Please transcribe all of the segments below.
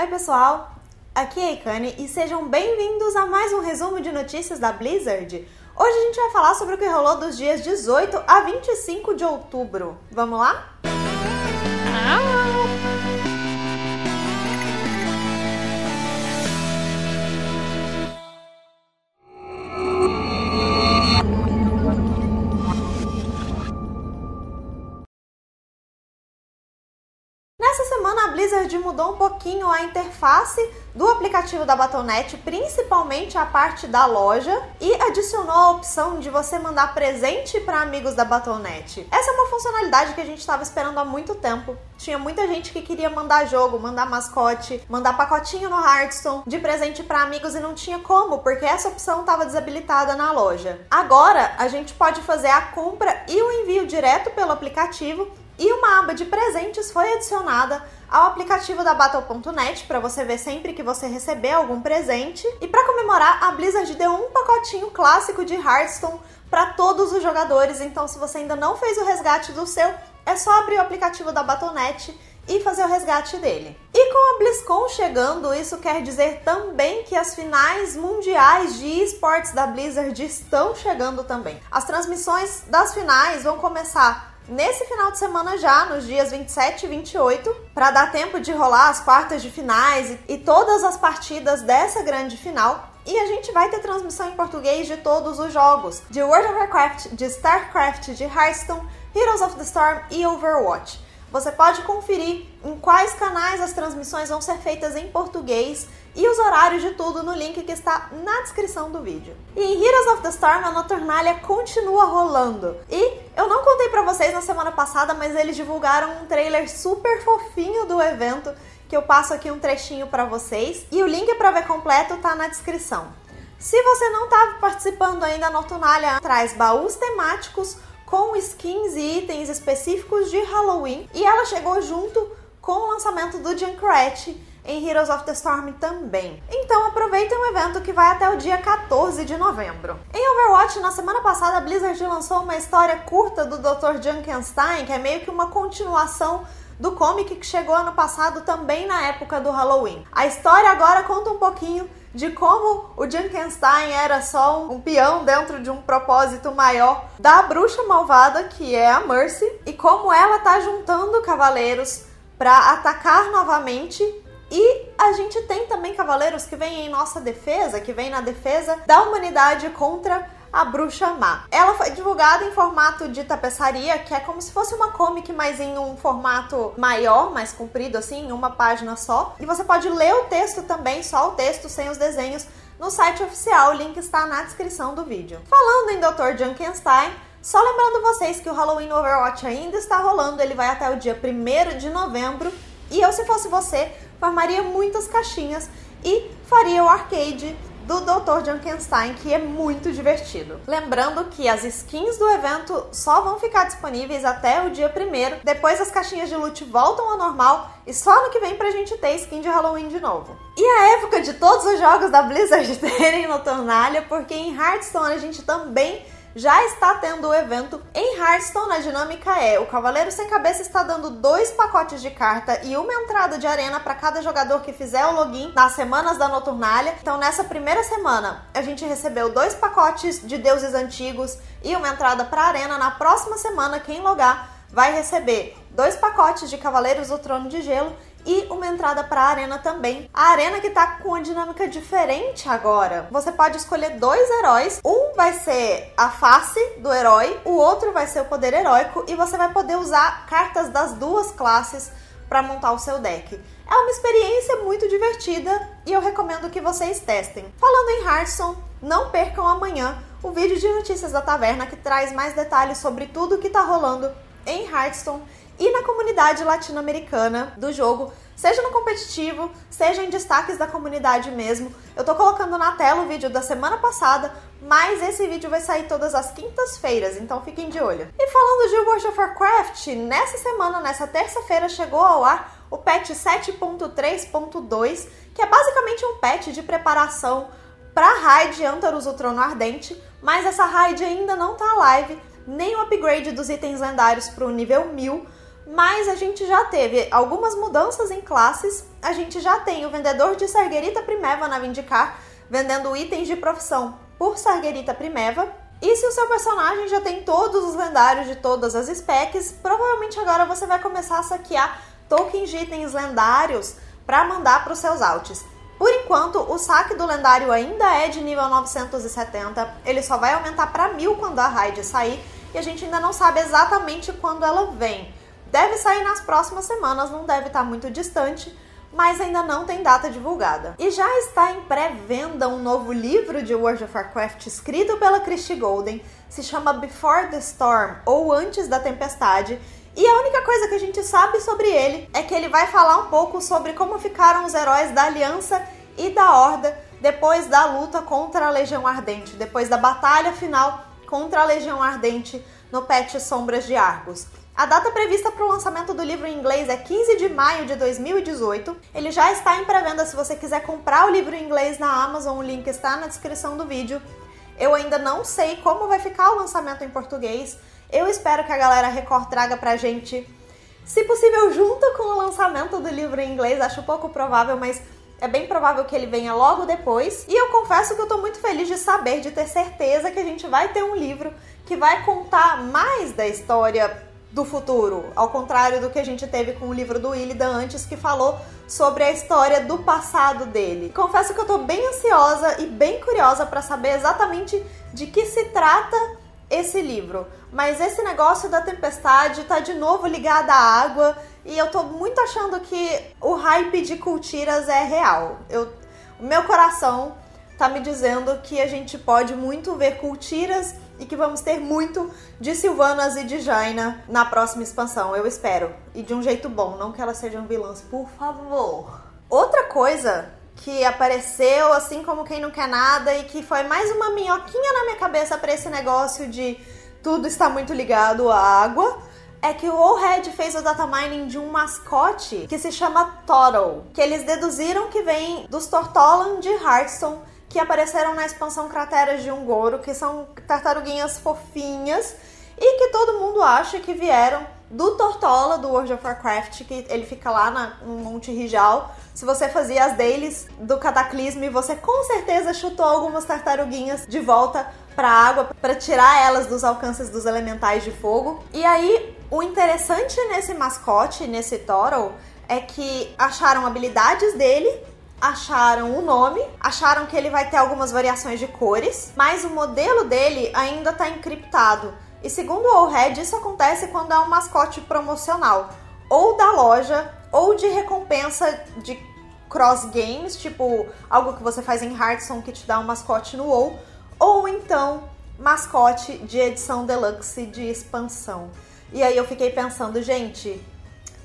Oi, pessoal! Aqui é a Ikane e sejam bem-vindos a mais um resumo de notícias da Blizzard. Hoje a gente vai falar sobre o que rolou dos dias 18 a 25 de outubro. Vamos lá? Mudou um pouquinho a interface do aplicativo da Battle.net, principalmente a parte da loja, e adicionou a opção de você mandar presente para amigos da Battle.net. Essa é uma funcionalidade que a gente estava esperando há muito tempo. Tinha muita gente que queria mandar jogo, mandar mascote, mandar pacotinho no Hearthstone de presente para amigos e não tinha como, porque essa opção estava desabilitada na loja. Agora a gente pode fazer a compra e o envio direto pelo aplicativo e uma aba de presentes foi adicionada ao aplicativo da Battle.net para você ver sempre que você receber algum presente. E para comemorar, a Blizzard deu um pacotinho clássico de Hearthstone para todos os jogadores. Então, se você ainda não fez o resgate do seu, é só abrir o aplicativo da Battle.net e fazer o resgate dele. E com a BlizzCon chegando, isso quer dizer também que as finais mundiais de esportes da Blizzard estão chegando também. As transmissões das finais vão começar nesse final de semana já, nos dias 27 e 28, para dar tempo de rolar as quartas de finais e todas as partidas dessa grande final. E a gente vai ter transmissão em português de todos os jogos: de World of Warcraft, de StarCraft, de Hearthstone, Heroes of the Storm e Overwatch. Você pode conferir em quais canais as transmissões vão ser feitas em português e os horários de tudo no link que está na descrição do vídeo. E em Heroes of the Storm a Noturnalia continua rolando. E eu não contei para vocês na semana passada, mas eles divulgaram um trailer super fofinho do evento que eu passo aqui um trechinho para vocês e o link para ver completo tá na descrição. Se você não estava participando ainda, a Noturnalia traz baús temáticos com skins e itens específicos de Halloween e ela chegou junto com o lançamento do Junkrat em Heroes of the Storm também. Então aproveitem o evento que vai até o dia 14 de novembro. Em Overwatch, na semana passada, a Blizzard lançou uma história curta do Dr. Junkenstein, que é meio que uma continuação do comic que chegou ano passado também na época do Halloween. A história agora conta um pouquinho de como o Junkenstein era só um peão dentro de um propósito maior da bruxa malvada que é a Mercy e como ela tá juntando cavaleiros para atacar novamente e a gente tem também cavaleiros que vêm em nossa defesa, que vêm na defesa da humanidade contra a Bruxa Má. Ela foi divulgada em formato de tapeçaria, que é como se fosse uma comic, mas em um formato maior, mais comprido, assim, em uma página só. E você pode ler o texto também, só o texto, sem os desenhos, no site oficial. O link está na descrição do vídeo. Falando em Dr. Junkenstein, só lembrando vocês que o Halloween Overwatch ainda está rolando, ele vai até o dia 1 de novembro. E eu, se fosse você, formaria muitas caixinhas e faria o arcade do Dr. Junkenstein, que é muito divertido. Lembrando que as skins do evento só vão ficar disponíveis até o dia 1 depois as caixinhas de loot voltam ao normal e só no que vem pra gente ter skin de Halloween de novo. E a época de todos os jogos da Blizzard terem no Tornalha, porque em Hearthstone a gente também já está tendo o evento em Hearthstone. A dinâmica é: o Cavaleiro Sem Cabeça está dando dois pacotes de carta e uma entrada de arena para cada jogador que fizer o login nas semanas da Noturnália. Então, nessa primeira semana, a gente recebeu dois pacotes de deuses antigos e uma entrada para arena. Na próxima semana, quem logar vai receber dois pacotes de Cavaleiros do Trono de Gelo e uma entrada para a arena também. A arena que tá com uma dinâmica diferente agora. Você pode escolher dois heróis. Um vai ser a face do herói, o outro vai ser o poder heróico e você vai poder usar cartas das duas classes para montar o seu deck. É uma experiência muito divertida e eu recomendo que vocês testem. Falando em Hearthstone, não percam amanhã o vídeo de notícias da taverna que traz mais detalhes sobre tudo que tá rolando em Hearthstone e na comunidade latino-americana do jogo, seja no competitivo, seja em destaques da comunidade mesmo. Eu tô colocando na tela o vídeo da semana passada, mas esse vídeo vai sair todas as quintas-feiras, então fiquem de olho. E falando de World of Warcraft, nessa semana, nessa terça-feira, chegou ao ar o patch 7.3.2, que é basicamente um patch de preparação para raid Antaros o Trono Ardente, mas essa raid ainda não tá live, nem o upgrade dos itens lendários para o nível 1000, mas a gente já teve algumas mudanças em classes. A gente já tem o vendedor de Sarguerita Primeva na Vindicar, vendendo itens de profissão por Sarguerita Primeva. E se o seu personagem já tem todos os lendários de todas as specs, provavelmente agora você vai começar a saquear tokens de itens lendários para mandar para os seus alts. Por enquanto, o saque do lendário ainda é de nível 970, ele só vai aumentar para 1000 quando a raid sair e a gente ainda não sabe exatamente quando ela vem. Deve sair nas próximas semanas, não deve estar muito distante, mas ainda não tem data divulgada. E já está em pré-venda um novo livro de World of Warcraft escrito pela Christie Golden, se chama Before the Storm ou Antes da Tempestade. E a única coisa que a gente sabe sobre ele é que ele vai falar um pouco sobre como ficaram os heróis da Aliança e da Horda depois da luta contra a Legião Ardente, depois da batalha final contra a Legião Ardente no patch Sombras de Argos. A data prevista para o lançamento do livro em inglês é 15 de maio de 2018. Ele já está em pré-venda se você quiser comprar o livro em inglês na Amazon, o link está na descrição do vídeo. Eu ainda não sei como vai ficar o lançamento em português. Eu espero que a galera Record traga pra gente, se possível, junto com o lançamento do livro em inglês. Acho pouco provável, mas é bem provável que ele venha logo depois. E eu confesso que eu tô muito feliz de saber, de ter certeza que a gente vai ter um livro que vai contar mais da história do futuro, ao contrário do que a gente teve com o livro do Illidan antes, que falou sobre a história do passado dele. Confesso que eu tô bem ansiosa e bem curiosa para saber exatamente de que se trata esse livro. Mas esse negócio da tempestade tá de novo ligado à água e eu tô muito achando que o hype de Cultiras é real. Eu, o meu coração tá me dizendo que a gente pode muito ver Cultiras e que vamos ter muito de Silvanas e de Jaina na próxima expansão, eu espero. E de um jeito bom, não que elas sejam vilãs, por favor. Outra coisa que apareceu assim como quem não quer nada e que foi mais uma minhoquinha na minha cabeça para esse negócio de tudo está muito ligado à água. É que o Allhead fez o data mining de um mascote que se chama Toro, que eles deduziram que vem dos Tortolan de Hearthstone que apareceram na expansão Crateras de Ungoro, que são tartaruguinhas fofinhas e que todo mundo acha que vieram do Tortola do World of Warcraft, que ele fica lá na, no Monte Rijal. Se você fazia as dailies do Cataclisme, você com certeza chutou algumas tartaruguinhas de volta para a água para tirar elas dos alcances dos elementais de fogo. E aí, o interessante nesse mascote, nesse Toro, é que acharam habilidades dele acharam o nome, acharam que ele vai ter algumas variações de cores, mas o modelo dele ainda está encriptado. E segundo o Allhead, isso acontece quando é um mascote promocional, ou da loja, ou de recompensa de cross games, tipo algo que você faz em Hearthstone que te dá um mascote no WoW, ou então mascote de edição deluxe de expansão. E aí eu fiquei pensando, gente,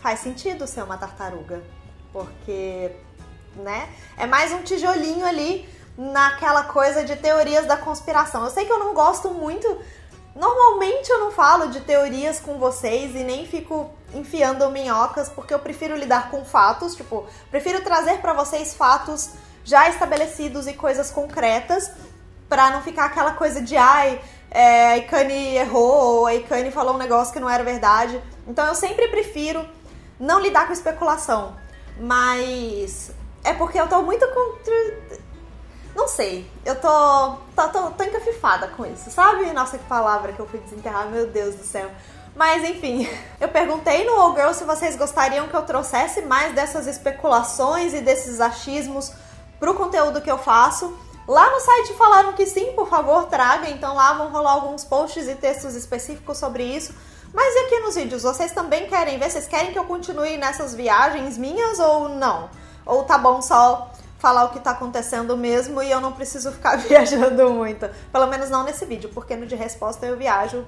faz sentido ser uma tartaruga, porque né? É mais um tijolinho ali naquela coisa de teorias da conspiração. Eu sei que eu não gosto muito. Normalmente eu não falo de teorias com vocês e nem fico enfiando minhocas, porque eu prefiro lidar com fatos, tipo, prefiro trazer para vocês fatos já estabelecidos e coisas concretas, para não ficar aquela coisa de ai, é, a Ikane errou, ou a Ikane falou um negócio que não era verdade. Então eu sempre prefiro não lidar com especulação. Mas é porque eu tô muito contra. Não sei, eu tô, tô, tô, tô encafifada com isso, sabe? Nossa, que palavra que eu fui desenterrar, meu Deus do céu. Mas enfim, eu perguntei no All Girl se vocês gostariam que eu trouxesse mais dessas especulações e desses achismos pro conteúdo que eu faço. Lá no site falaram que sim, por favor, traga, então lá vão rolar alguns posts e textos específicos sobre isso. Mas e aqui nos vídeos, vocês também querem ver? Vocês querem que eu continue nessas viagens minhas ou não? Ou tá bom só falar o que tá acontecendo mesmo e eu não preciso ficar viajando muito. Pelo menos não nesse vídeo, porque no de resposta eu viajo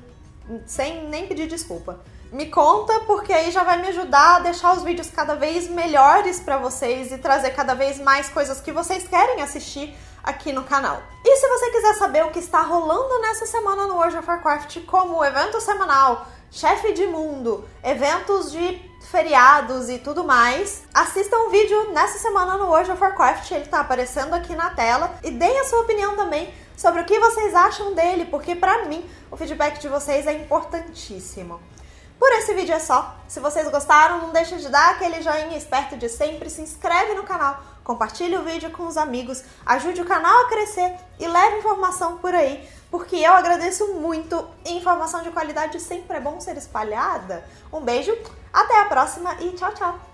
sem nem pedir desculpa. Me conta, porque aí já vai me ajudar a deixar os vídeos cada vez melhores para vocês e trazer cada vez mais coisas que vocês querem assistir aqui no canal. E se você quiser saber o que está rolando nessa semana no World of Warcraft, como evento semanal, chefe de mundo, eventos de feriados e tudo mais, assista um vídeo nessa semana no World of Warcraft, ele tá aparecendo aqui na tela, e deem a sua opinião também sobre o que vocês acham dele, porque para mim o feedback de vocês é importantíssimo. Por esse vídeo é só. Se vocês gostaram, não deixa de dar aquele joinha esperto de sempre, se inscreve no canal, compartilhe o vídeo com os amigos, ajude o canal a crescer e leve informação por aí, porque eu agradeço muito informação de qualidade sempre é bom ser espalhada. Um beijo, até a próxima e tchau, tchau!